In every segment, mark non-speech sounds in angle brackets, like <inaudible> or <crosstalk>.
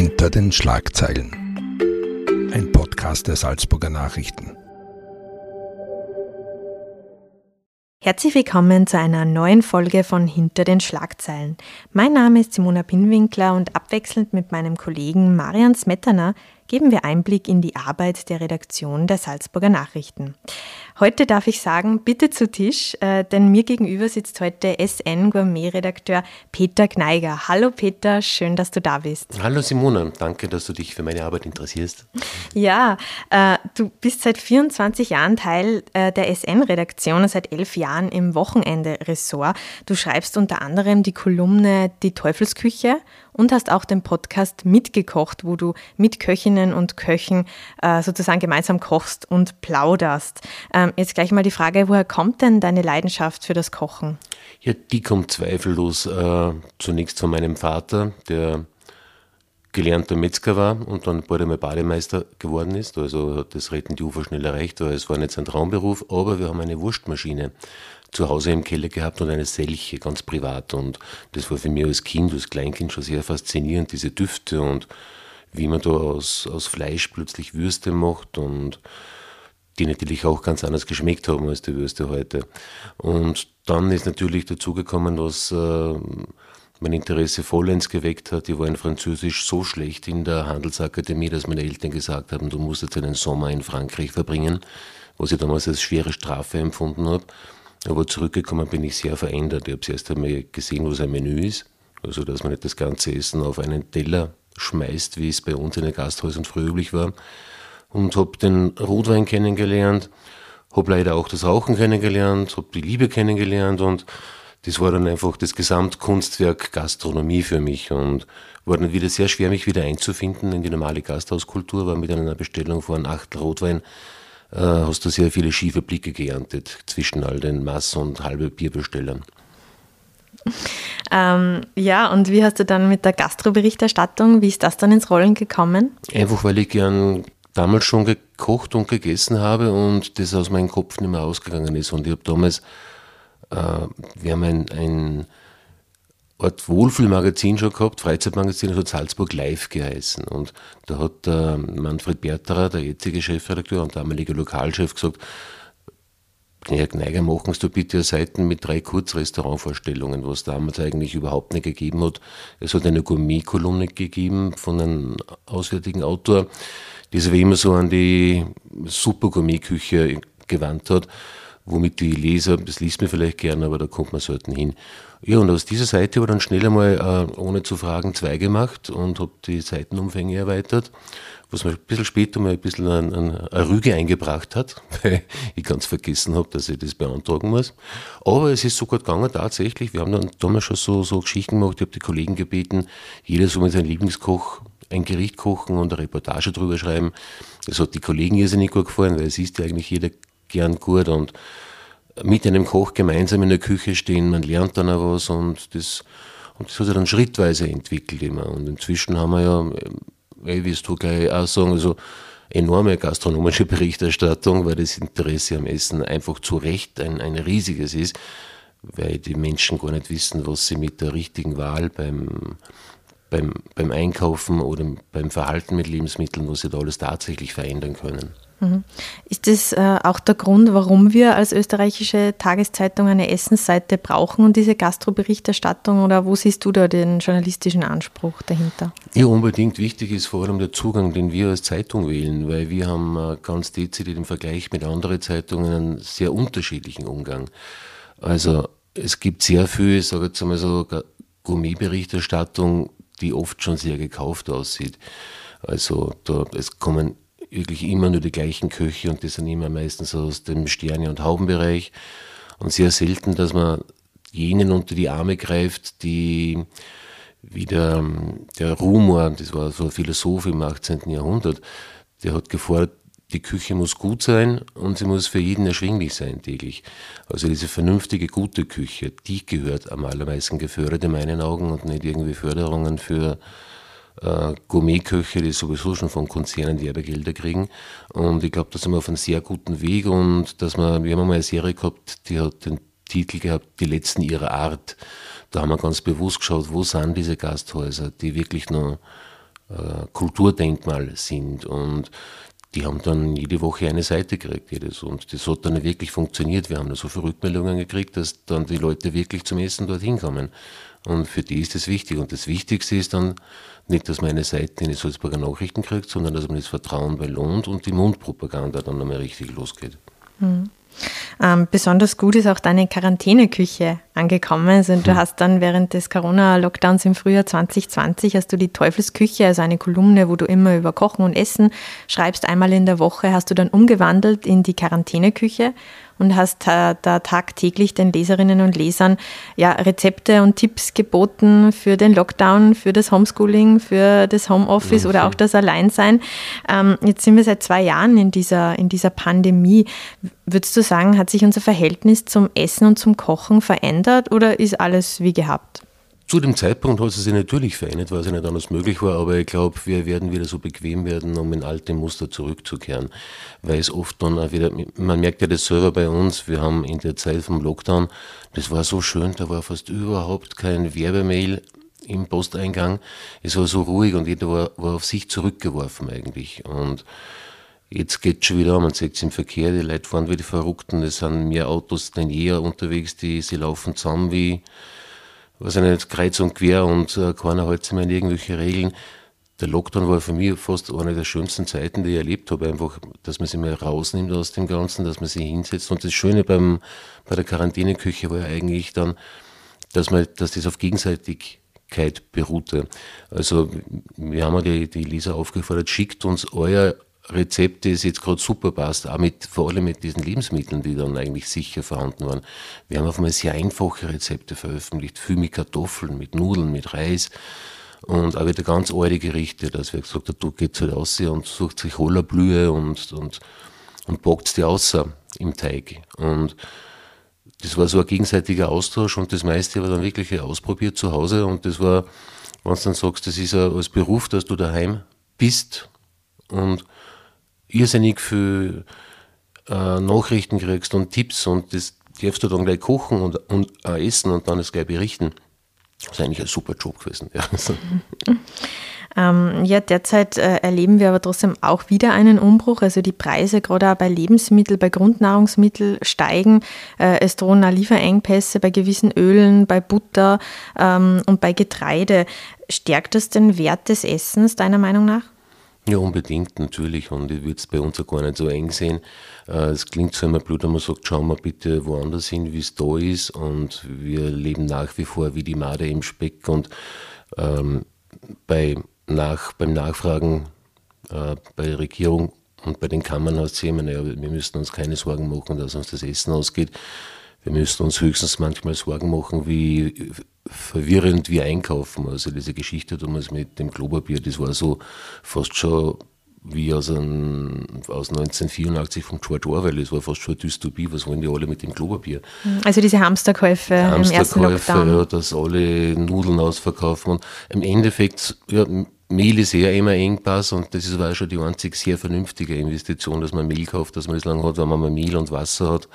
Hinter den Schlagzeilen. Ein Podcast der Salzburger Nachrichten. Herzlich willkommen zu einer neuen Folge von Hinter den Schlagzeilen. Mein Name ist Simona Pinwinkler und abwechselnd mit meinem Kollegen Marian Smetana geben wir Einblick in die Arbeit der Redaktion der Salzburger Nachrichten. Heute darf ich sagen, bitte zu Tisch, äh, denn mir gegenüber sitzt heute SN-Gourmet-Redakteur Peter Gneiger. Hallo Peter, schön, dass du da bist. Hallo Simona, danke, dass du dich für meine Arbeit interessierst. Ja, äh, du bist seit 24 Jahren Teil äh, der SN-Redaktion und seit elf Jahren im Wochenende-Ressort. Du schreibst unter anderem die Kolumne Die Teufelsküche und hast auch den Podcast mitgekocht, wo du mit Köchinnen und Köchen äh, sozusagen gemeinsam kochst und plauderst. Ähm, jetzt gleich mal die Frage, woher kommt denn deine Leidenschaft für das Kochen? Ja, die kommt zweifellos äh, zunächst von meinem Vater, der gelernter Metzger war und dann bald einmal Bademeister geworden ist. Also hat das Retten die Ufer schnell erreicht, weil es war nicht sein Traumberuf, aber wir haben eine Wurstmaschine zu Hause im Keller gehabt und eine Selche, ganz privat. Und das war für mich als Kind, als Kleinkind schon sehr faszinierend, diese Düfte und wie man da aus, aus Fleisch plötzlich Würste macht und die natürlich auch ganz anders geschmeckt haben als die Würste heute. Und dann ist natürlich dazugekommen, was äh, mein Interesse vollends geweckt hat. Ich war in Französisch so schlecht in der Handelsakademie, dass meine Eltern gesagt haben, du musst jetzt einen Sommer in Frankreich verbringen, was ich damals als schwere Strafe empfunden habe. Aber zurückgekommen bin ich sehr verändert. Ich habe zuerst einmal gesehen, was ein Menü ist. Also, dass man nicht das ganze Essen auf einen Teller schmeißt, wie es bei uns in den Gasthäusern früher üblich war. Und habe den Rotwein kennengelernt, habe leider auch das Rauchen kennengelernt, habe die Liebe kennengelernt und das war dann einfach das Gesamtkunstwerk Gastronomie für mich und war dann wieder sehr schwer, mich wieder einzufinden in die normale Gasthauskultur, war mit einer Bestellung von acht Rotwein äh, hast du sehr viele schiefe Blicke geerntet zwischen all den Mass- und halbe Bierbestellern. Ähm, ja, und wie hast du dann mit der Gastroberichterstattung, wie ist das dann ins Rollen gekommen? Einfach, weil ich gern damals schon gekocht und gegessen habe und das aus meinem Kopf nicht mehr ausgegangen ist. Und ich habe damals, wir haben ein, ein Art Wohlfühlmagazin schon gehabt, Freizeitmagazin, das hat Salzburg Live geheißen. Und da hat äh, Manfred Berterer, der jetzige Chefredakteur und damalige Lokalchef, gesagt, Herr Gneiger, machen Sie bitte Seiten mit drei Kurzrestaurantvorstellungen, was damals eigentlich überhaupt nicht gegeben hat. Es hat eine Gourmet-Kolumne gegeben von einem auswärtigen Autor, die sich wie immer so an die Super-Gourmet-Küche gewandt hat womit die Leser, das liest man vielleicht gerne, aber da kommt man selten hin. Ja, und aus dieser Seite habe ich dann schnell einmal, äh, ohne zu fragen, zwei gemacht und habe die Seitenumfänge erweitert, was mir ein bisschen später mal ein bisschen ein, ein, eine Rüge eingebracht hat, <laughs> weil ich ganz vergessen habe, dass ich das beantragen muss. Aber es ist sogar gegangen, tatsächlich. Wir haben dann damals schon so, so Geschichten gemacht, ich habe die Kollegen gebeten, jeder soll mit seinem Lieblingskoch ein Gericht kochen und eine Reportage drüber schreiben. Das hat die Kollegen irrsinnig gut gefallen, weil es ist ja eigentlich jeder gern gut und mit einem Koch gemeinsam in der Küche stehen, man lernt dann auch was und das, und das hat sich dann schrittweise entwickelt immer. Und inzwischen haben wir ja, wie wirst du gleich auch sagen, also enorme gastronomische <laughs> Berichterstattung, weil das Interesse am Essen einfach zu Recht ein, ein riesiges ist, weil die Menschen gar nicht wissen, was sie mit der richtigen Wahl beim, beim, beim Einkaufen oder beim Verhalten mit Lebensmitteln, was sie da alles tatsächlich verändern können. Mhm. Ist das äh, auch der Grund, warum wir als österreichische Tageszeitung eine Essensseite brauchen und diese Gastroberichterstattung oder wo siehst du da den journalistischen Anspruch dahinter? Ja, unbedingt wichtig ist vor allem der Zugang, den wir als Zeitung wählen, weil wir haben äh, ganz dezidiert im Vergleich mit anderen Zeitungen einen sehr unterschiedlichen Umgang. Also es gibt sehr viel, ich sage jetzt einmal so, Gourmetberichterstattung, die oft schon sehr gekauft aussieht. Also da, es kommen wirklich immer nur die gleichen Köche und die sind immer meistens aus dem Sterne- und Haubenbereich und sehr selten, dass man jenen unter die Arme greift, die wie der, der Rumor, das war so ein Philosoph im 18. Jahrhundert, der hat gefordert, die Küche muss gut sein und sie muss für jeden erschwinglich sein täglich. Also diese vernünftige, gute Küche, die gehört am allermeisten gefördert in meinen Augen und nicht irgendwie Förderungen für äh, Gourmetköche, die sowieso schon von Konzernen Werbegelder kriegen. Und ich glaube, da sind wir auf einem sehr guten Weg und dass wir, wir haben mal eine Serie gehabt, die hat den Titel gehabt, Die letzten ihrer Art. Da haben wir ganz bewusst geschaut, wo sind diese Gasthäuser, die wirklich noch äh, Kulturdenkmal sind. Und die haben dann jede Woche eine Seite gekriegt, jedes. Und das hat dann wirklich funktioniert. Wir haben da so viele Rückmeldungen gekriegt, dass dann die Leute wirklich zum Essen dorthin kommen. Und für die ist das wichtig. Und das Wichtigste ist dann nicht, dass man eine Seite in die Salzburger Nachrichten kriegt, sondern dass man das Vertrauen belohnt und die Mundpropaganda dann einmal richtig losgeht. Mhm. Ähm, besonders gut ist auch deine Quarantäneküche angekommen. Also du hm. hast dann während des Corona-Lockdowns im Frühjahr 2020 hast du die Teufelsküche, also eine Kolumne, wo du immer über Kochen und Essen schreibst, einmal in der Woche, hast du dann umgewandelt in die Quarantäneküche und hast da tagtäglich den Leserinnen und Lesern ja, Rezepte und Tipps geboten für den Lockdown, für das Homeschooling, für das Homeoffice oder auch das Alleinsein. Ähm, jetzt sind wir seit zwei Jahren in dieser, in dieser Pandemie. Würdest du sagen, hat sich unser Verhältnis zum Essen und zum Kochen verändert oder ist alles wie gehabt? Zu dem Zeitpunkt hat es sich natürlich verändert, weil es nicht anders möglich war, aber ich glaube, wir werden wieder so bequem werden, um in alte Muster zurückzukehren. Weil es oft dann auch wieder, man merkt ja das selber bei uns, wir haben in der Zeit vom Lockdown, das war so schön, da war fast überhaupt kein Werbemail im Posteingang. Es war so ruhig und jeder war, war auf sich zurückgeworfen eigentlich. Und Jetzt geht es schon wieder, man sieht es im Verkehr, die Leute fahren wie die Verrückten, es sind mehr Autos denn je unterwegs, die, sie laufen zusammen wie, was eine kreuz und quer und äh, keiner hält sich mehr an irgendwelche Regeln. Der Lockdown war für mich fast eine der schönsten Zeiten, die ich erlebt habe. Einfach, dass man sich mal rausnimmt aus dem Ganzen, dass man sich hinsetzt. Und das Schöne beim, bei der Quarantäneküche war ja eigentlich dann, dass, man, dass das auf Gegenseitigkeit beruhte. Also wir haben die, die Leser aufgefordert, schickt uns euer Rezept, das jetzt gerade super passt, auch mit, vor allem mit diesen Lebensmitteln, die dann eigentlich sicher vorhanden waren. Wir haben auf einmal sehr einfache Rezepte veröffentlicht, viel mit Kartoffeln, mit Nudeln, mit Reis und auch wieder ganz alte Gerichte, dass wir gesagt haben, du geht halt raus und sucht sich Hollerblühe und, und, und backt die außer im Teig. Und das war so ein gegenseitiger Austausch und das meiste war dann wirklich ausprobiert zu Hause und das war, wenn du dann sagst, das ist ja als Beruf, dass du daheim bist und irrsinnig viel äh, Nachrichten kriegst und Tipps und das darfst du dann gleich kochen und, und äh, essen und dann es gleich berichten. Das ist eigentlich ein super Job gewesen. Ja, <laughs> ähm, ja derzeit äh, erleben wir aber trotzdem auch wieder einen Umbruch. Also die Preise gerade auch bei Lebensmitteln, bei Grundnahrungsmitteln steigen. Äh, es drohen auch Lieferengpässe bei gewissen Ölen, bei Butter ähm, und bei Getreide. Stärkt das den Wert des Essens deiner Meinung nach? Ja, unbedingt, natürlich. Und ich würde es bei uns auch gar nicht so eng sehen. Äh, es klingt so immer blöd, wenn man sagt, schauen wir bitte woanders hin, wie es da ist. Und wir leben nach wie vor wie die Made im Speck. Und ähm, bei nach, beim Nachfragen äh, bei der Regierung und bei den Kammern heißt es immer, naja, wir müssen uns keine Sorgen machen, dass uns das Essen ausgeht. Wir müssen uns höchstens manchmal Sorgen machen, wie verwirrend wir einkaufen. Also diese Geschichte damals mit dem Klopapier, das war so fast schon wie aus, ein, aus 1984 von George Orwell. Das war fast schon eine Dystopie. Was wollen die alle mit dem Klopapier? Also diese Hamsterkäufe, Hamsterkäufe im ersten Lockdown. Ja, dass alle Nudeln ausverkaufen. Und im Endeffekt, ja, Mehl ist eher immer Engpass und das war schon die einzig sehr vernünftige Investition, dass man Mehl kauft, dass man das lange hat, wenn man mal Mehl und Wasser hat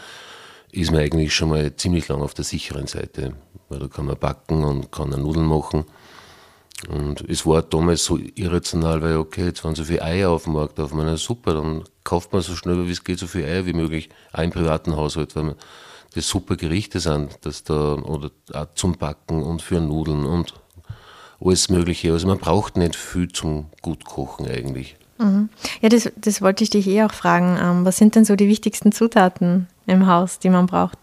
ist man eigentlich schon mal ziemlich lang auf der sicheren Seite, weil da kann man backen und kann eine Nudeln machen. Und es war damals so irrational, weil okay, jetzt waren so viele Eier auf dem Markt, auf meiner super, dann kauft man so schnell wie es geht so viele Eier wie möglich, auch im privaten Haushalt, weil das super Gerichte sind, dass da, oder auch zum Backen und für Nudeln und alles Mögliche. Also man braucht nicht viel zum Gutkochen eigentlich. Mhm. Ja, das, das wollte ich dich eh auch fragen. Ähm, was sind denn so die wichtigsten Zutaten im Haus, die man braucht?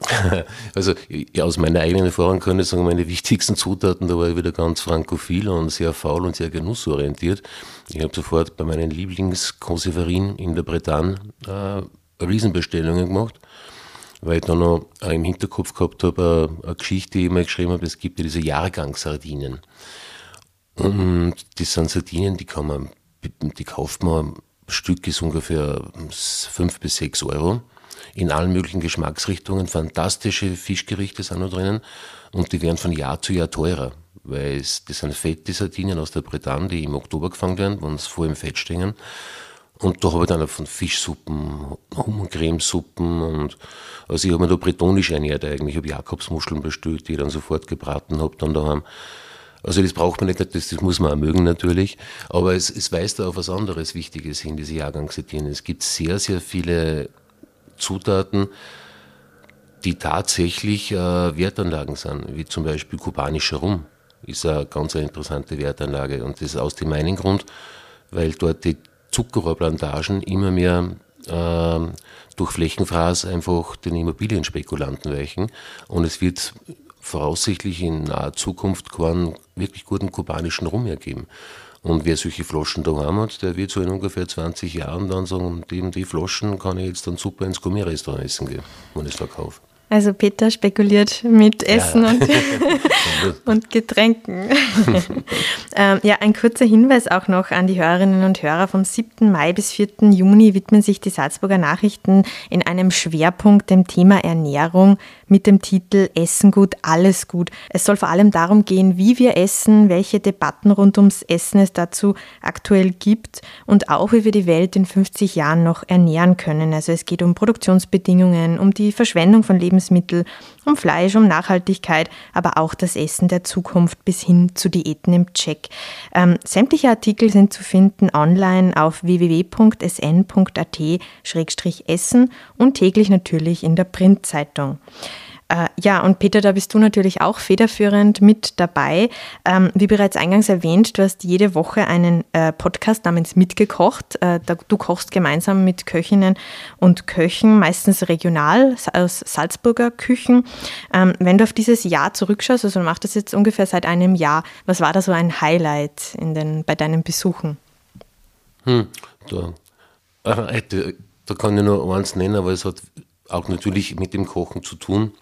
<laughs> Also ja, aus meiner eigenen Erfahrung kann ich sagen, meine wichtigsten Zutaten, da war ich wieder ganz frankophil und sehr faul und sehr genussorientiert. Ich habe sofort bei meinen Lieblingskonserverien in der Bretagne äh, Riesenbestellungen gemacht, weil ich dann noch im Hinterkopf gehabt habe, äh, eine Geschichte, die ich mal geschrieben habe, es gibt ja diese Jahrgangssardinen. Und das sind Sardinen, die kann man, die kauft man, Stück ist ungefähr 5 bis 6 Euro. In allen möglichen Geschmacksrichtungen. Fantastische Fischgerichte sind noch drinnen. Und die werden von Jahr zu Jahr teurer. Weil es, das sind fette Sardinen aus der Bretagne, die im Oktober gefangen werden, wenn sie vor im Fett stehen. Und da habe ich dann von Fischsuppen, Hummercremesuppen und also ich habe mir da bretonisch ernährt eigentlich. Ich habe Jakobsmuscheln bestellt, die ich dann sofort gebraten habe, dann daheim Also das braucht man nicht, das, das muss man auch mögen natürlich, aber es, es weist auf was anderes Wichtiges hin, diese Jahrgangsetiketten. Es gibt sehr, sehr viele Zutaten, die tatsächlich äh, Wertanlagen sind, wie zum Beispiel kubanischer Rum ist eine ganz interessante Wertanlage und das aus dem einen Grund, weil dort die Zuckerrohrplantagen immer mehr äh, durch Flächenfraß einfach den Immobilienspekulanten weichen und es wird voraussichtlich in naher Zukunft keinen wirklich guten kubanischen Rum mehr geben. Und wer solche Flaschen da haben hat, der wird so in ungefähr 20 Jahren dann sagen, die, die Flaschen kann ich jetzt dann super ins Gourmet-Restaurant essen gehen, wenn ich es verkaufe. Also Peter spekuliert mit Essen ja. und, <laughs> <laughs> und, Getränken. <laughs> ähm, ja, ein kurzer Hinweis auch noch an die Hörerinnen und Hörer. Vom 7. Mai bis 4. Juni widmen sich die Salzburger Nachrichten in einem Schwerpunkt dem Thema Ernährung mit dem Titel Essen gut, alles gut. Es soll vor allem darum gehen, wie wir essen, welche Debatten rund ums Essen es dazu aktuell gibt und auch, wie wir die Welt in 50 Jahren noch ernähren können. Also es geht um Produktionsbedingungen, um die Verschwendung von Lebensmitteln, Lebensmittel, um Fleisch, um Nachhaltigkeit, aber auch das Essen der Zukunft bis hin zu Diäten im Check. Ähm, sämtliche Artikel sind zu finden online auf www.sn.at-essen und täglich natürlich in der Printzeitung. Äh, ja, und Peter, da bist du natürlich auch federführend mit dabei. Ähm, wie bereits eingangs erwähnt, du hast jede Woche einen äh, Podcast namens Mitgekocht. Äh, du kochst gemeinsam mit Köchinnen und Köchen, meistens regional aus Salzburger Küchen. Ähm, wenn du auf dieses Jahr zurückschaust, also du machst das jetzt ungefähr seit einem Jahr, was war da so ein Highlight in den, bei deinen Besuchen? Hm, da, da kann ich nur eins nennen, aber es hat auch natürlich mit dem Kochen zu tun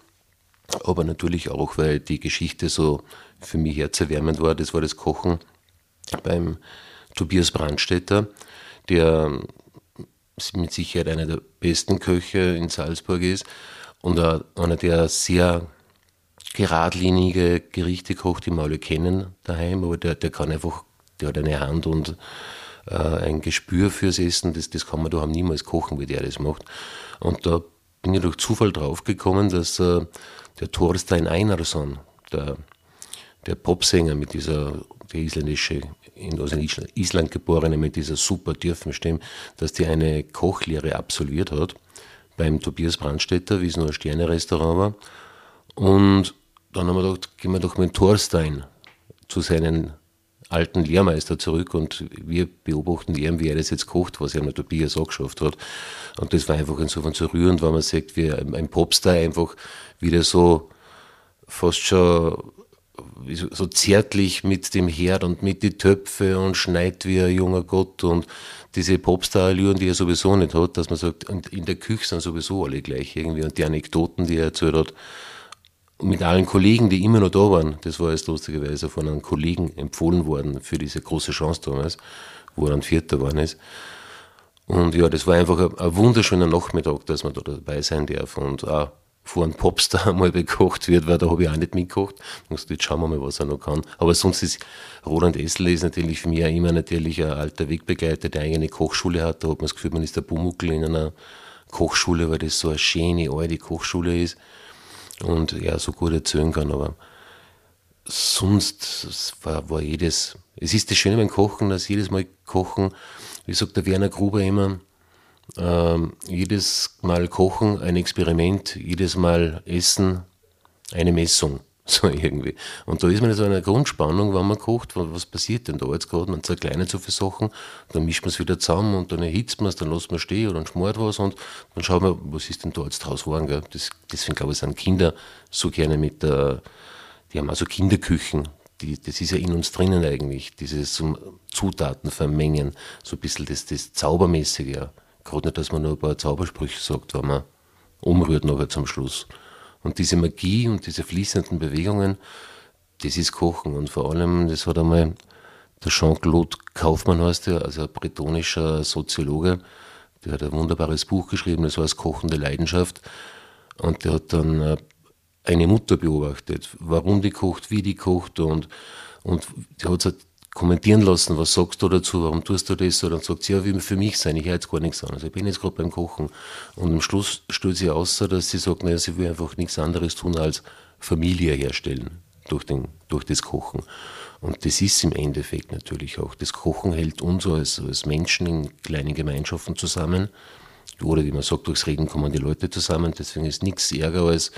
aber natürlich auch, weil die Geschichte so für mich herzerwärmend war. Das war das Kochen beim Tobias Brandstätter, der mit Sicherheit einer der besten Köche in Salzburg ist und einer, der sehr geradlinige Gerichte kocht, die wir alle kennen daheim, aber der, der kann einfach, der hat eine Hand und äh, ein Gespür fürs Essen, das, das kann man daheim niemals kochen, wie der das macht. Und da bin ich durch Zufall draufgekommen, dass äh, der Thorstein Einarsson, der, der Popsänger mit dieser, der isländische, aus Island geborene mit dieser super tiefen Stimme, dass die eine Kochlehre absolviert hat beim Tobias Brandstätter, wie es nur ein Sterne-Restaurant war. Und dann haben wir gedacht, gehen wir doch mit Thorstein zu seinen alten Lehrmeister zurück und wir beobachten ihn, wie er das jetzt kocht, was er mit Tobias auch geschafft hat. Und das war einfach insofern so rührend, weil man sagt, wie ein Popstar einfach wieder so fast schon so zärtlich mit dem Herd und mit die Töpfe und schneit wie ein junger Gott und diese Popstar-Allüren, die er sowieso nicht hat, dass man sagt, in der Küche sind sowieso alle gleich irgendwie und die Anekdoten, die er erzählt hat, mit allen Kollegen, die immer noch da waren, das war jetzt lustigerweise von einem Kollegen empfohlen worden für diese große Chance damals, wo er dann Vierter geworden ist. Und ja, das war einfach ein, ein wunderschöner Nachmittag, dass man da dabei sein darf und auch vor einem Popstar <laughs> mal bekocht wird, weil da habe ich auch nicht mitgekocht. Jetzt schauen wir mal, was er noch kann. Aber sonst ist Roland Essler ist natürlich für mich auch immer natürlich ein alter Wegbegleiter, der eigene Kochschule hat. Da hat man das Gefühl, man ist der Bumuckel in einer Kochschule, weil das so eine schöne, alte Kochschule ist und er so gut erzählen kann, aber sonst war, war jedes, es ist das Schöne beim Kochen, dass jedes Mal Kochen, wie sagt der Werner Gruber immer, ähm, jedes Mal Kochen ein Experiment, jedes Mal Essen eine Messung. So irgendwie. Und da ist man in so einer Grundspannung, wenn man kocht, was passiert denn da jetzt gerade? Man zerkleinert so viele Sachen, dann mischt man es wieder zusammen und dann erhitzt man es, dann lässt man stehen oder dann schmort was und dann schaut man, was ist denn da jetzt draus geworden? Gell? Das, deswegen glaube ich, sind Kinder so gerne mit der, die haben also Kinderküchen. Die, das ist ja in uns drinnen eigentlich, dieses Zutaten vermengen, so ein bisschen das, das Zaubermäßige. Gerade nicht, dass man nur ein paar Zaubersprüche sagt, wenn man umrührt nachher zum Schluss. Und diese Magie und diese fließenden Bewegungen, das ist Kochen. Und vor allem, das hat einmal der Jean-Claude Kaufmann heißt der, also ein bretonischer Soziologe, der hat ein wunderbares Buch geschrieben, das heißt Kochende Leidenschaft. Und der hat dann äh, eine Mutter beobachtet, warum die kocht, wie die kocht und, und der hat kommentieren lassen, was sagst du dazu, warum tust du das? Und dann sagt sie, ja, wie für mich sein, ich höre jetzt gar nichts an. Also ich bin jetzt gerade beim Kochen. Und am Schluss stellt sie aus, dass sie sagt, naja, sie will einfach nichts anderes tun als Familie herstellen. durch, den, durch das Kochen. Und das ist im Endeffekt natürlich auch. Das Kochen hält uns als, als Menschen in kleinen Gemeinschaften zusammen. Oder wie man sagt, durchs Reden kommen die Leute zusammen. Deswegen ist nichts ärger als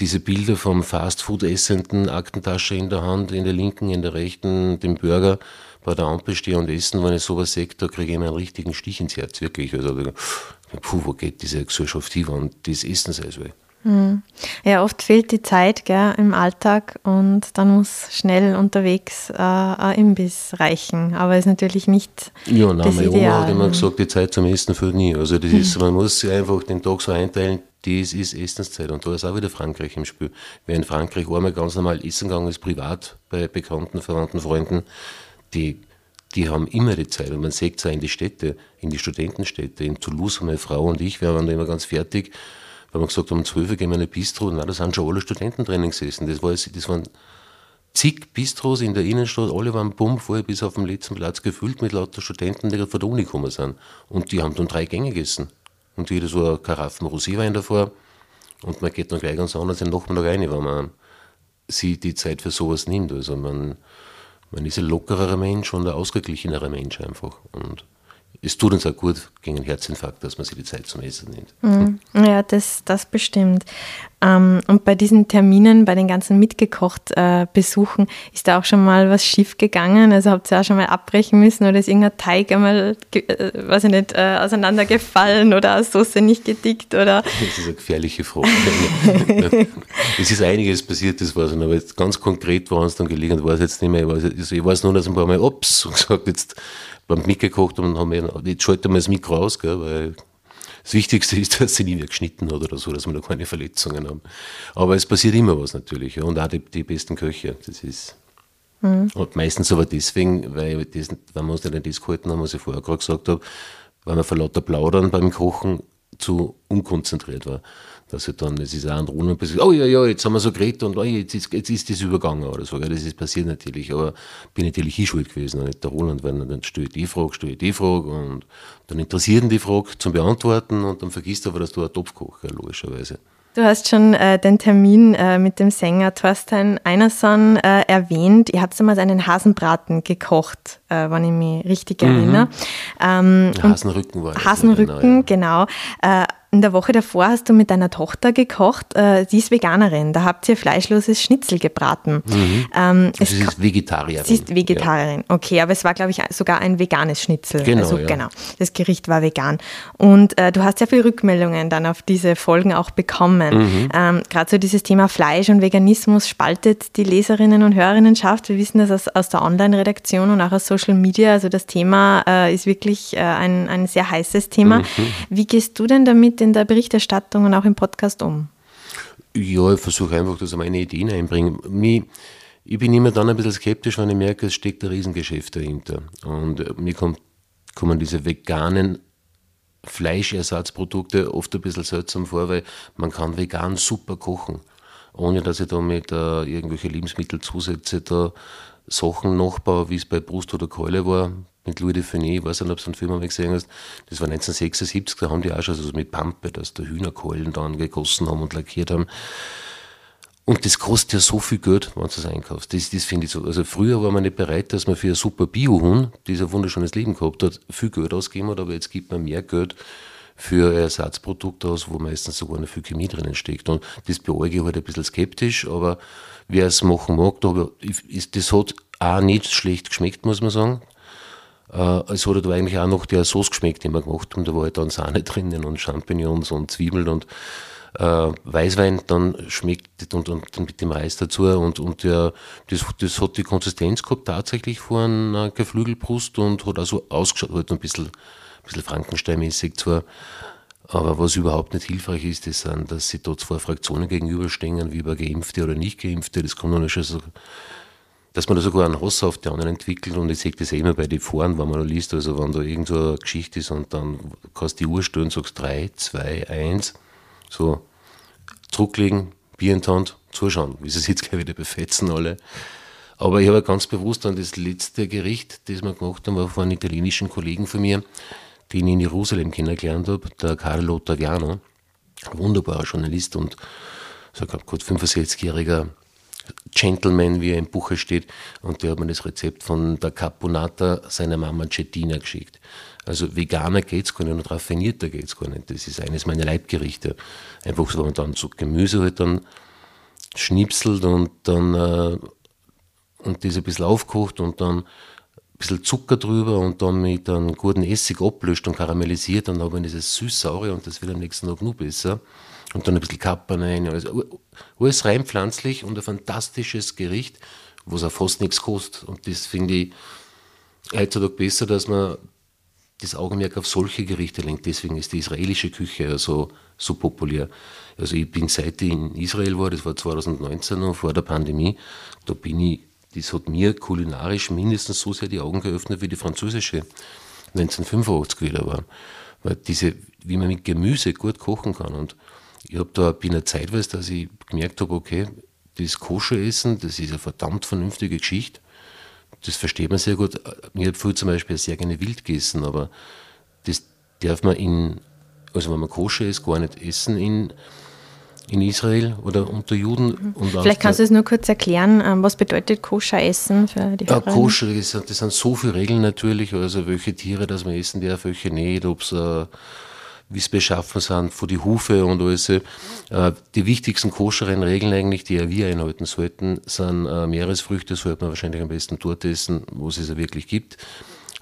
diese Bilder vom Fastfood-essenden Aktentasche in der Hand, in der linken, in der rechten, dem Burger bei der Ampel stehe und essen, wenn ich sowas sehe, da kriege ich immer einen richtigen Stich ins Herz, wirklich. Also, puh, wo geht diese Gesellschaft hin, und das Essen sei so. Hm. Ja, oft fehlt die Zeit gell, im Alltag und dann muss schnell unterwegs äh, ein Imbiss reichen. Aber ist natürlich nicht. Ja, nein, meine Ideal. Oma hat immer gesagt, die Zeit zum Essen fehlt nie. Also das ist, man muss sich einfach den Tag so einteilen, das ist Essenszeit. Und da ist auch wieder Frankreich im Spiel. Wer in Frankreich einmal ganz normal essen gegangen ist, privat, bei bekannten, verwandten Freunden, die, die haben immer die Zeit. Und man sieht es auch in die Städte, in die Studentenstädte. In Toulouse, meine Frau und ich, wir waren da immer ganz fertig weil wir gesagt haben, um 12 Uhr gehen wir in eine Bistro. Na, da sind schon alle Studenten drinnen gesessen. Das, war, das waren zig Bistros in der Innenstadt, alle waren bummvoll bis auf den letzten Platz gefüllt mit lauter Studenten, die gerade von der Uni gekommen sind. Und die haben dann drei Gänge gegessen. Und jeder so eine Karaffen Roséwein davor. Und man geht dann gleich ganz anders in den Nachmittag rein, wenn man sich die Zeit für sowas nimmt. Also man, man ist ein lockerer Mensch und ein ausgeglichenerer Mensch einfach. Und es tut uns auch gut gegen einen Herzinfarkt, dass man sich die Zeit zum Essen nimmt. Mhm. Ja, das, das bestimmt. Ähm, und bei diesen Terminen, bei den ganzen mitgekocht äh, Besuchen, ist da auch schon mal was schief gegangen? Also habt ihr auch schon mal abbrechen müssen oder ist irgendein Teig einmal, äh, weiß ich nicht, äh, auseinandergefallen oder eine Soße nicht gedickt? Oder? <laughs> Das ist eine gefährliche Frage. <laughs> es ist einiges passiert, das weiß ich, aber jetzt ganz konkret war es dann gelegen, ich weiß jetzt nicht mehr, ich weiß, ich weiß nur, dass ein paar Mal ups und gesagt, jetzt beim mitgekocht und haben wir, jetzt schalten wir das Mikro aus, gell, weil das Wichtigste ist, dass sie nie mehr geschnitten hat oder so, dass wir da keine Verletzungen haben. Aber es passiert immer was natürlich. Ja, und auch die, die besten Köche. Das ist. Mhm. Und meistens aber deswegen, weil das, wenn wir uns nicht an das gehalten haben, was ich vorher gerade gesagt habe, weil wir vor lauter Plaudern beim Kochen zu unkonzentriert war dass er dann, es ist auch ein passiert, oh ja, ja, jetzt haben wir so geredet und oh, jetzt, ist, jetzt ist das übergangen oder so. Ja, das ist passiert natürlich, aber bin natürlich ich schuld gewesen, und nicht der Roland, weil dann stellt die Frage, stellt die Frage und dann interessiert ihn die Frage zum Beantworten und dann vergisst er aber, dass du ein Topfkocher, logischerweise. Du hast schon äh, den Termin äh, mit dem Sänger Thorstein Einerson äh, erwähnt. Ihr habt damals einen Hasenbraten gekocht, äh, wenn ich mich richtig mhm. erinnere. Ähm, Hasenrücken war das. Hasenrücken, genau. Ja. In der Woche davor hast du mit deiner Tochter gekocht. Äh, sie ist Veganerin. Da habt ihr fleischloses Schnitzel gebraten. Mhm. Ähm, sie ist Vegetarierin. Sie ist Vegetarierin. Ja. Okay, aber es war, glaube ich, sogar ein veganes Schnitzel. Genau, also, ja. genau. Das Gericht war vegan. Und äh, du hast sehr viele Rückmeldungen dann auf diese Folgen auch bekommen. Mhm. Ähm, Gerade so dieses Thema Fleisch und Veganismus spaltet die Leserinnen und Hörerinnenschaft. Wir wissen das aus, aus der Online-Redaktion und auch aus Social Media. Also das Thema äh, ist wirklich äh, ein, ein sehr heißes Thema. Mhm. Wie gehst du denn damit in der Berichterstattung und auch im Podcast um? Ja, ich versuche einfach, dass ich meine Ideen einbringe. ich bin immer dann ein bisschen skeptisch, wenn ich merke, es steckt ein Riesengeschäft dahinter. Und äh, mir kommt, kommen diese veganen Fleischersatzprodukte oft ein bisschen seltsam vor, weil man kann vegan super kochen, ohne dass ich da mit äh, irgendwelche Lebensmittelzusätze da Sachen nachbaue, wie es bei Brust oder Keule war mit Louis de Funès, ich weiß nicht, ob du einen Film gesehen hast, das war 1976, da haben die auch schon so mit Pampe, dass da Hühnerkeulen dann gegossen haben und lackiert haben. Und das kostet ja so viel Geld, wenn du es einkaufst. Das, das finde ich so. Also früher war man nicht bereit, dass man für ein super Biohuhn, das ein wunderschönes Leben gehabt hat, viel Geld ausgeben hat, aber jetzt gibt man mehr Geld für Ersatzprodukte aus, wo meistens sogar eine viel Chemie drinnen steckt. Und das beäuge ich halt ein bisschen skeptisch, aber wer es machen mag, da, ist, das hat auch nicht schlecht geschmeckt, muss man sagen. Äh, es hat aber eigentlich auch noch der Sauce geschmeckt, den wir gemacht haben. Da war halt dann Sahne <laughs> drinnen und Champignons und Zwiebeln und äh, Weißwein dann schmeckt und, und mit dem Reis dazu und, und der, das, das hat die Konsistenz gehabt tatsächlich von einer Geflügelbrust und hat also ausgeschaut, halt ein bisschen, ein bisschen Frankenstein-mäßig zwar, aber was überhaupt nicht hilfreich ist, ist, dass sie dort zwei Fraktionen gegenüberstehen, wie über Geimpfte oder Nicht-Geimpfte. Das kommt noch nicht so dass man da sogar einen Hass auf die anderen entwickelt und ich sehe das eh immer bei den Foren, wenn man da liest, also wenn da irgend so eine Geschichte ist und dann kannst du die Uhr stellen sagst 3, 2, 1, so zurücklegen, Bier in die Hand, zuschauen, wie sie sich jetzt gleich wieder befetzen alle. Aber ich habe ganz bewusst an das letzte Gericht, das wir gemacht haben, war von einem italienischen Kollegen von mir, den ich in Jerusalem kennengelernt habe, der Carlo Taviano, ein wunderbarer Journalist und so gut 65-jähriger Gentleman, wie er im Buche steht, und der hat mir das Rezept von der Caponata seiner Mama Cettina geschickt. Also veganer geht es gar nicht und raffinierter geht es gar nicht. Das ist eines meiner Leibgerichte. Einfach so, man dann so Gemüse halt dann schnipselt und dann äh, und das ein bisschen aufkocht und dann ein bisschen Zucker drüber und dann mit einem guten Essig ablöscht und karamellisiert, dann habe ich dieses süß-saure und das wird am nächsten Tag nur besser. Und dann ein bisschen Kapern rein. Also alles rein pflanzlich und ein fantastisches Gericht, was auch fast nichts kostet. Und das finde ich heutzutage besser, dass man das Augenmerk auf solche Gerichte lenkt. Deswegen ist die israelische Küche ja so, so populär. Also ich bin seit ich in Israel war, das war 2019 noch vor der Pandemie, da bin ich das hat mir kulinarisch mindestens so sehr die Augen geöffnet wie die französische 1985 wieder war. Weil diese, wie man mit Gemüse gut kochen kann. Und ich habe da bin eine zeitweise, dass ich gemerkt habe, okay, das Koscher-Essen, das ist eine verdammt vernünftige Geschichte. Das versteht man sehr gut. Ich habe früher zum Beispiel sehr gerne wild gegessen, aber das darf man in, also wenn man koscher ist, gar nicht essen in in Israel oder unter Juden. Mhm. Vielleicht kannst du es nur kurz erklären, ähm, was bedeutet Koscher essen für die Ja, Koscher, das sind, das sind so viele Regeln natürlich, also welche Tiere, dass man essen darf, welche nicht, ob es äh, wie es beschaffen sind, vor die Hufe und alles. Äh, die wichtigsten koscheren Regeln eigentlich, die ja wir einhalten sollten, sind äh, Meeresfrüchte, sollte man wahrscheinlich am besten dort essen, wo es es ja wirklich gibt.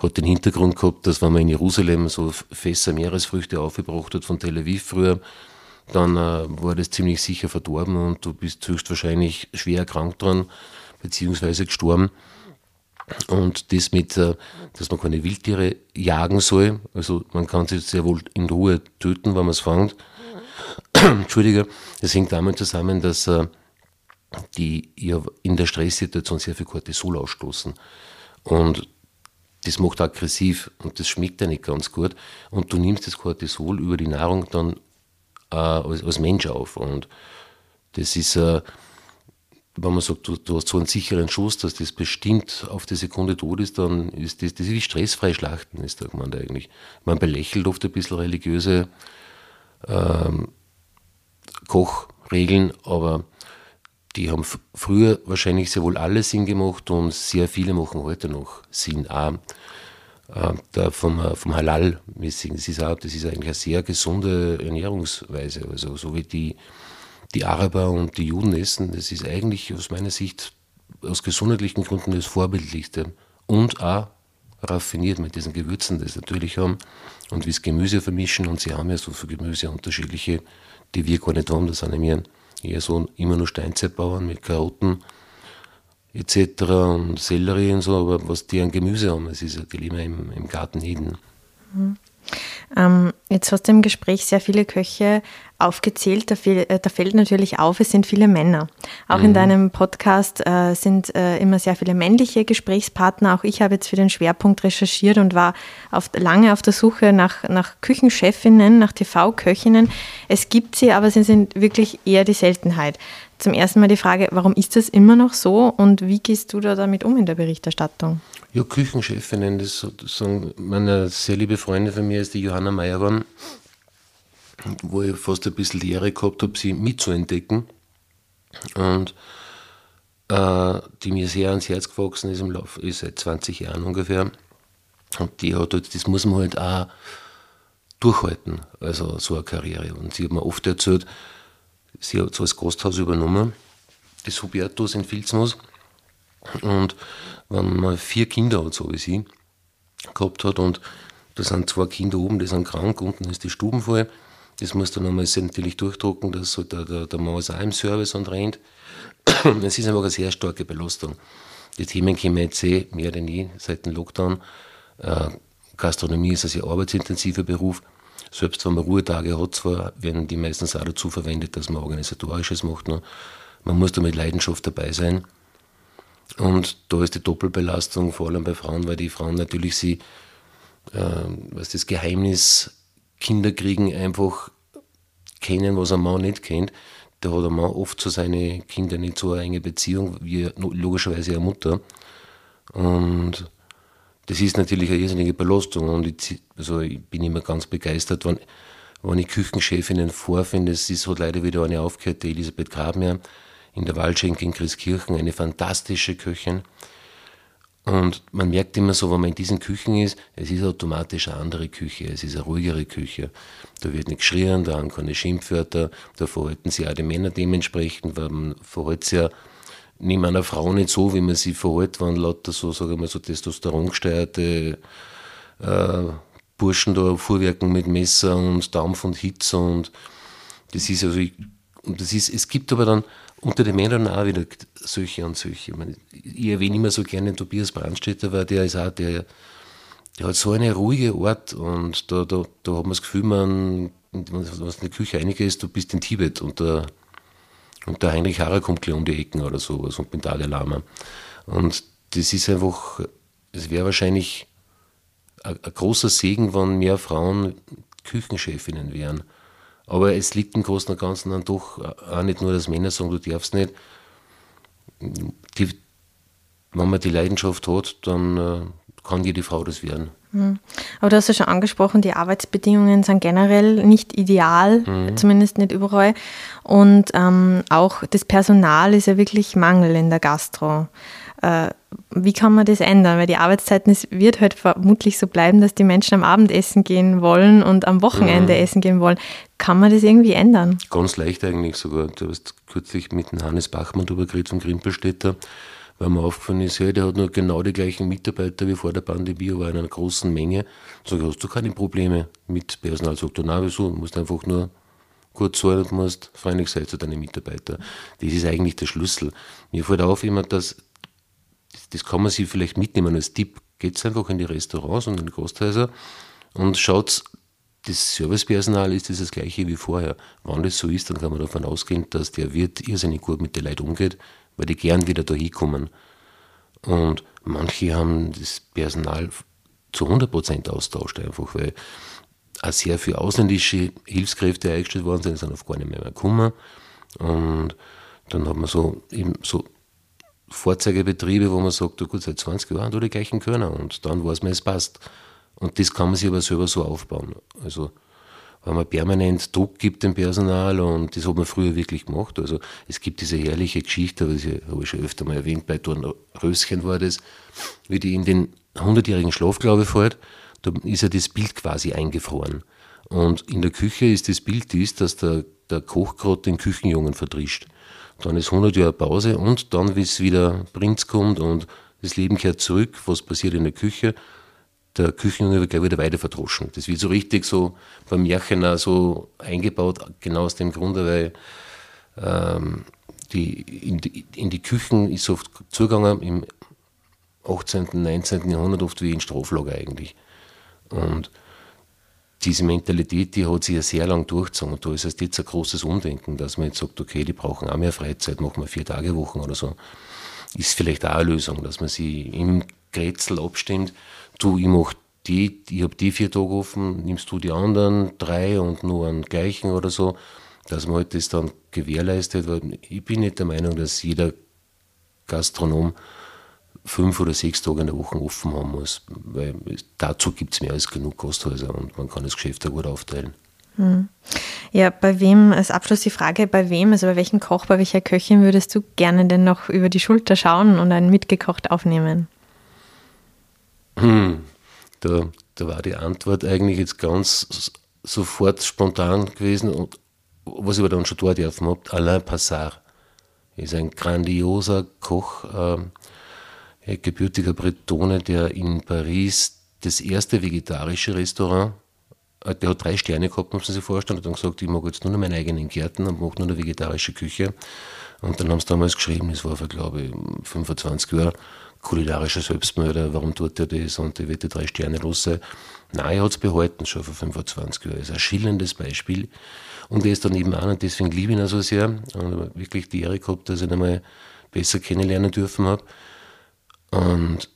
Hat den Hintergrund gehabt, dass wenn man in Jerusalem so Fässer Meeresfrüchte aufgebracht hat von Tel Aviv früher, dann äh, war das ziemlich sicher verdorben und du bist höchstwahrscheinlich schwer erkrankt dran, beziehungsweise gestorben. Und das mit, äh, dass man keine Wildtiere jagen soll, also man kann sie sehr wohl in Ruhe töten, wenn man es fängt. <clears throat> Entschuldige, das hängt damit zusammen, dass äh, die ja in der Stresssituation sehr viel Cortisol ausstoßen. Und das macht aggressiv und das schmeckt ja nicht ganz gut. Und du nimmst das Cortisol über die Nahrung dann äh, als, als, Mensch auf. Und das ist, äh, wenn man sagt, du, du, hast so einen sicheren Schuss, dass das bestimmt auf die Sekunde tot ist, dann ist das, das ist wie stressfrei Schlachten, ist da gemeint eigentlich. Man belächelt oft ein bisschen religiöse ähm, Kochregeln, aber die haben früher wahrscheinlich sehr wohl alle Sinn gemacht und sehr viele machen heute noch Sinn. Auch äh, da vom, vom Halal-mäßigen. Das das ist eigentlich eine sehr gesunde Ernährungsweise. Also so wie die, die Araber und die Juden essen, das ist eigentlich aus meiner Sicht aus gesundheitlichen Gründen das Vorbildlichste. Und auch raffiniert mit diesen Gewürzen, die sie natürlich haben. Und wie es Gemüse vermischen. Und sie haben ja so viele Gemüse, unterschiedliche, die wir gar nicht haben. Das sind ja eher so immer nur Steinzeitbauern mit Karotten etc. und Sellerie und so, aber was die an Gemüse haben, das ist ja, die leben im, im Garten Eden. Mhm. Ähm, jetzt hast du im Gespräch sehr viele Köche aufgezählt. Da, viel, äh, da fällt natürlich auf, es sind viele Männer. Auch mhm. in deinem Podcast äh, sind äh, immer sehr viele männliche Gesprächspartner. Auch ich habe jetzt für den Schwerpunkt recherchiert und war auf, lange auf der Suche nach, nach Küchenchefinnen, nach TV-Köchinnen. Es gibt sie, aber sie sind wirklich eher die Seltenheit. Zum ersten Mal die Frage, warum ist das immer noch so und wie gehst du da damit um in der Berichterstattung? Ja, Küchenchefinnen, das, das sagen meine sehr liebe Freundin von mir ist die Johanna Meyerborn, wo ich fast ein bisschen die Ehre gehabt habe, sie mitzuentdecken und äh, die mir sehr ans Herz gewachsen ist im Laufe, ist seit 20 Jahren ungefähr. Und die hat halt, das muss man halt auch durchhalten, also so eine Karriere. Und sie hat mir oft erzählt, sie hat so das Gasthaus übernommen, das Hubertus in Filzmoos. Und wenn man vier Kinder hat, so wie sie, gehabt hat und da sind zwei Kinder oben, die sind krank, unten ist die Stuben voll. Das muss dann nochmal natürlich durchdrucken, dass so der, der, der Mann ist auch im Service und rennt. <clears throat> Es ist einfach eine sehr starke Belastung. Die Themen kommen jetzt eh mehr denn je seit dem Lockdown. Äh, Gastronomie ist ein sehr arbeitsintensiver Beruf. Selbst wenn man Ruhetage hat, zwar werden die meistens auch dazu verwendet, dass man Organisatorisches macht. Noch. Man muss da mit Leidenschaft dabei sein. Und da ist die Doppelbelastung, vor allem bei Frauen, weil die Frauen natürlich sie, äh, was das Geheimnis Kinder kriegen, einfach kennen, was ein Mann nicht kennt. Da hat ein Mann oft zu seinen Kindern nicht so eine enge Beziehung wie logischerweise eine Mutter. Und das ist natürlich eine irrsinnige Belastung. Und ich, also ich bin immer ganz begeistert, wenn, wenn ich Küchenchefinnen vorfinde. Es ist halt leider wieder eine aufgehört, die Elisabeth Grabmeier in der Waldschenke in Christkirchen, eine fantastische Köchin. Und man merkt immer so, wenn man in diesen Küchen ist, es ist automatisch eine andere Küche, es ist eine ruhigere Küche. Da wird nicht geschrien, da haben keine Schimpfwörter, da verhalten sich auch die Männer dementsprechend, weil man verhält sich ja neben einer Frau nicht so, wie man sie verhält, wenn lauter so, sagen wir mal, so testosterongesteuerte äh, Burschen da vorwerken mit Messer und Dampf und Hitze und das ist also, ich, und das ist, es gibt aber dann unter den Männern auch wieder solche und solche. Ich, meine, ich erwähne immer so gerne den Tobias Brandstätter, weil der ist auch, der, der hat so eine ruhige Art und da, da, da hat man das Gefühl, man, wenn du in der Küche ist, du bist in Tibet und der, und der Heinrich Harrer kommt gleich um die Ecken oder sowas und bin Dalai Lama. Und das ist einfach, es wäre wahrscheinlich ein, ein großer Segen, wenn mehr Frauen Küchenchefinnen wären. Aber es liegt im Großen und Ganzen dann doch auch nicht nur, dass Männer sagen, du darfst nicht. Die, wenn man die Leidenschaft hat, dann äh, kann jede Frau das werden. Hm. Aber du hast ja schon angesprochen, die Arbeitsbedingungen sind generell nicht ideal, mhm. zumindest nicht überall. Und ähm, auch das Personal ist ja wirklich Mangel in der Gastro. Äh, wie kann man das ändern? Weil die Arbeitszeiten, es wird halt vermutlich so bleiben, dass die Menschen am Abend essen gehen wollen und am Wochenende mhm. essen gehen wollen. Kann man das irgendwie ändern? Ganz leicht eigentlich sogar. Du hast kürzlich mit dem Hannes Bachmann darüber geredet vom Grimpelstädter, weil mir aufgefallen ist, ja, der hat nur genau die gleichen Mitarbeiter wie vor der Pandemie, aber in einer großen Menge. Sag ich, hast du keine Probleme mit Personal? Sagt er, nein, wieso? Du musst einfach nur gut zahlen und musst freundlich sein zu deinen Mitarbeitern. Das ist eigentlich der Schlüssel. Mir fällt auf immer, dass das kann man sich vielleicht mitnehmen als Tipp. Geht einfach in die Restaurants und in die Gasthäuser und schaut, das Servicepersonal ist das, gleiche wie vorher. Wenn das so ist, dann kann man davon ausgehen, dass der Wirt irrsinnig gut mit den Leuten umgeht, weil die gern wieder da hinkommen. Und manche haben das Personal zu 100% austauscht, einfach, weil auch sehr viele ausländische Hilfskräfte eingestellt worden sind, sind auf gar nicht mehr, mehr gekommen. Und dann hat man so eben so Vorzeigebetriebe, wo man sagt, oh gut, seit 20 Jahren du die gleichen Körner und dann weiß man, es passt. Und das kann man sich aber selber so aufbauen. Also, wenn man permanent Druck gibt dem Personal und das hat man früher wirklich gemacht. Also, es gibt diese herrliche Geschichte, das habe ich schon öfter mal erwähnt, bei Dornröschen war das, wie die in den 100-jährigen Schlaf, fährt, da ist ja das Bild quasi eingefroren. Und in der Küche ist das Bild dies, dass der, der Koch gerade den Küchenjungen verdrischt. Dann ist 100 Jahre Pause und dann, wie es wieder Prinz kommt und das Leben kehrt zurück, was passiert in der Küche, der Küchenjunge wird gleich wieder weiter verdroschen. Das wird so richtig so beim Märchen auch so eingebaut, genau aus dem Grunde, weil ähm, die, in, die, in die Küchen ist oft zugegangen im 18., 19. Jahrhundert oft wie in Straflager eigentlich. Und diese Mentalität, die hat sich ja sehr lang durchgezogen. Und da ist jetzt ein großes Umdenken, dass man jetzt sagt, okay, die brauchen auch mehr Freizeit, machen wir vier Tage Wochen oder so. Ist vielleicht auch eine Lösung, dass man sie im Grätzl abstimmt. Du, ich mach die, ich habe die vier Tage offen, nimmst du die anderen drei und nur einen gleichen oder so, dass man halt das dann gewährleistet, weil ich bin nicht der Meinung, dass jeder Gastronom fünf oder sechs Tage in der Woche offen haben muss, weil dazu gibt es mehr als genug Gasthäuser und man kann das Geschäft auch gut aufteilen. Hm. Ja, bei wem, als Abschluss die Frage, bei wem, also bei welchem Koch, bei welcher Köchin würdest du gerne denn noch über die Schulter schauen und ein mitgekocht aufnehmen? Hm, da, da war die Antwort eigentlich jetzt ganz sofort spontan gewesen und was ich aber dann schon dort dürfen habe, Alain Passard ist ein grandioser Koch, äh, gebürtiger Bretone, der in Paris das erste vegetarische Restaurant, äh, der hat drei Sterne gehabt, muss man sich vorstellen, und hat dann gesagt, ich mag jetzt nur noch meinen eigenen Gärten und mache nur eine vegetarische Küche. Und dann haben sie damals geschrieben, das war vor, glaube ich, 25 Jahren, kulinarischer Selbstmörder, warum tut er das und er wird die drei Sterne los sein. Nein, er hat es behalten, schon vor 25 Jahren. Das ist ein schillerndes Beispiel. Und er ist dann eben auch, und deswegen liebe ich ihn auch so sehr, und wirklich die Ehre gehabt, dass ich ihn einmal besser kennenlernen dürfen habe. Und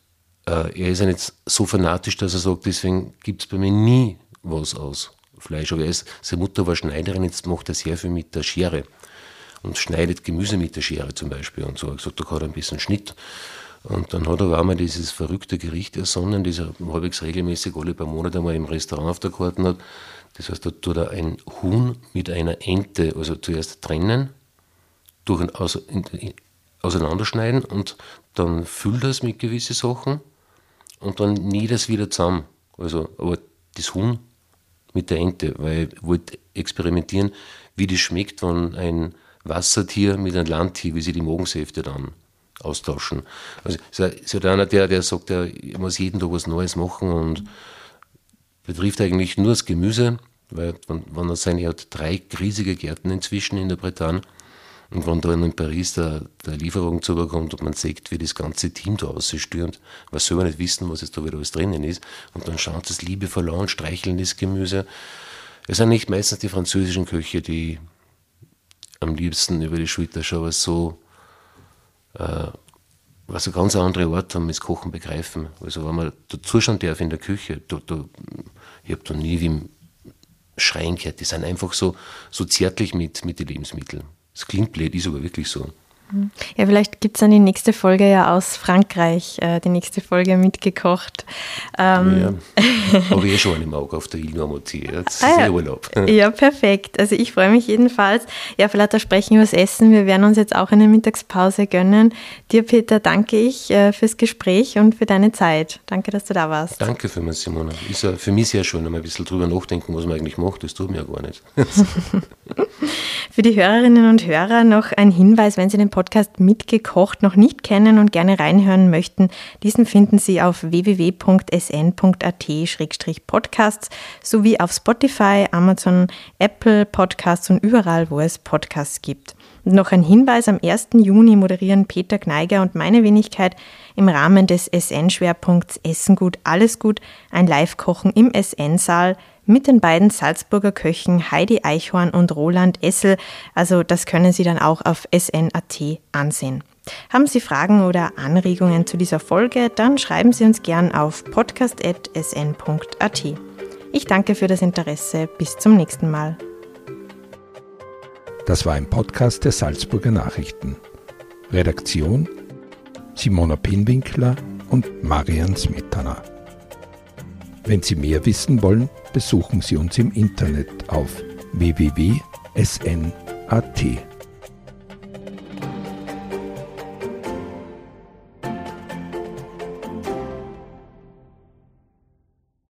äh, er ist ja nicht so fanatisch, dass er sagt, deswegen gibt es bei mir nie was aus Fleisch. Aber ist, seine Mutter war Schneiderin, jetzt macht er sehr viel mit der Schere und schneidet Gemüse mit der Schere zum Beispiel. Und so hat er gesagt, da hat er ein bisschen Schnitt. Und dann hat er auch einmal dieses verrückte Gericht ersonnen, das er halbwegs regelmäßig alle paar Monate einmal im Restaurant auf der Karte hat. Das heißt, da tut er ein Huhn mit einer Ente, also zuerst trennen, durch, auseinanderschneiden und dann füllt das mit gewissen Sachen und dann nie das wieder zusammen. Also, aber das Huhn mit der Ente, weil ich wollte experimentieren, wie das schmeckt, wenn ein Wassertier mit einem Landtier, wie sie die Magensäfte dann austauschen. Also ist einer, der, der sagt, er muss jeden Tag was Neues machen und betrifft eigentlich nur das Gemüse, weil wenn er seine, hat drei riesige Gärten inzwischen in der Bretagne und wenn dann in Paris der, der Lieferung zubekommt und man sieht, wie das ganze Team da ausstürmt, was soll man nicht wissen, was jetzt da wieder alles drinnen ist, und dann schaut es liebevoll an, streicheln das Gemüse. Es sind nicht meistens die französischen Köche, die am liebsten über die Schulter schauen, was so, was eine ganz andere Art haben, das Kochen begreifen. Also wenn man da zuschauen darf in der Küche, da, da, ich habe da nie wie Schreien gehört, die sind einfach so, so zärtlich mit, mit den Lebensmitteln. Das klingt blöd, ist aber wirklich so. Ja, vielleicht gibt es dann die nächste Folge ja aus Frankreich, äh, die nächste Folge mitgekocht. Ähm ja, <laughs> habe ich eh schon einen im Auge auf der Ile Normandy. Das ist ah, ja. Urlaub. <laughs> Ja, perfekt. Also ich freue mich jedenfalls. Ja, vielleicht sprechen über das Essen. Wir werden uns jetzt auch eine Mittagspause gönnen. Dir, Peter, danke ich äh, fürs Gespräch und für deine Zeit. Danke, dass du da warst. Danke für mich, Simona. Ist ja für mich sehr schön, mal ein bisschen drüber nachdenken, was man eigentlich macht. Das tut mir ja gar nicht. <laughs> für die Hörerinnen und Hörer noch ein Hinweis, wenn Sie den Podcast Mitgekocht noch nicht kennen und gerne reinhören möchten, diesen finden Sie auf www.sn.at-podcasts sowie auf Spotify, Amazon, Apple Podcasts und überall, wo es Podcasts gibt. Und noch ein Hinweis, am 1. Juni moderieren Peter Kneiger und meine Wenigkeit im Rahmen des SN-Schwerpunkts Essen gut, alles gut ein Live-Kochen im SN-Saal mit den beiden Salzburger Köchen Heidi Eichhorn und Roland Essel. Also das können Sie dann auch auf sn.at ansehen. Haben Sie Fragen oder Anregungen zu dieser Folge, dann schreiben Sie uns gern auf podcast.sn.at. Ich danke für das Interesse. Bis zum nächsten Mal. Das war ein Podcast der Salzburger Nachrichten. Redaktion Simona Pinwinkler und Marian Smetana. Wenn Sie mehr wissen wollen, besuchen Sie uns im Internet auf www.sn.at.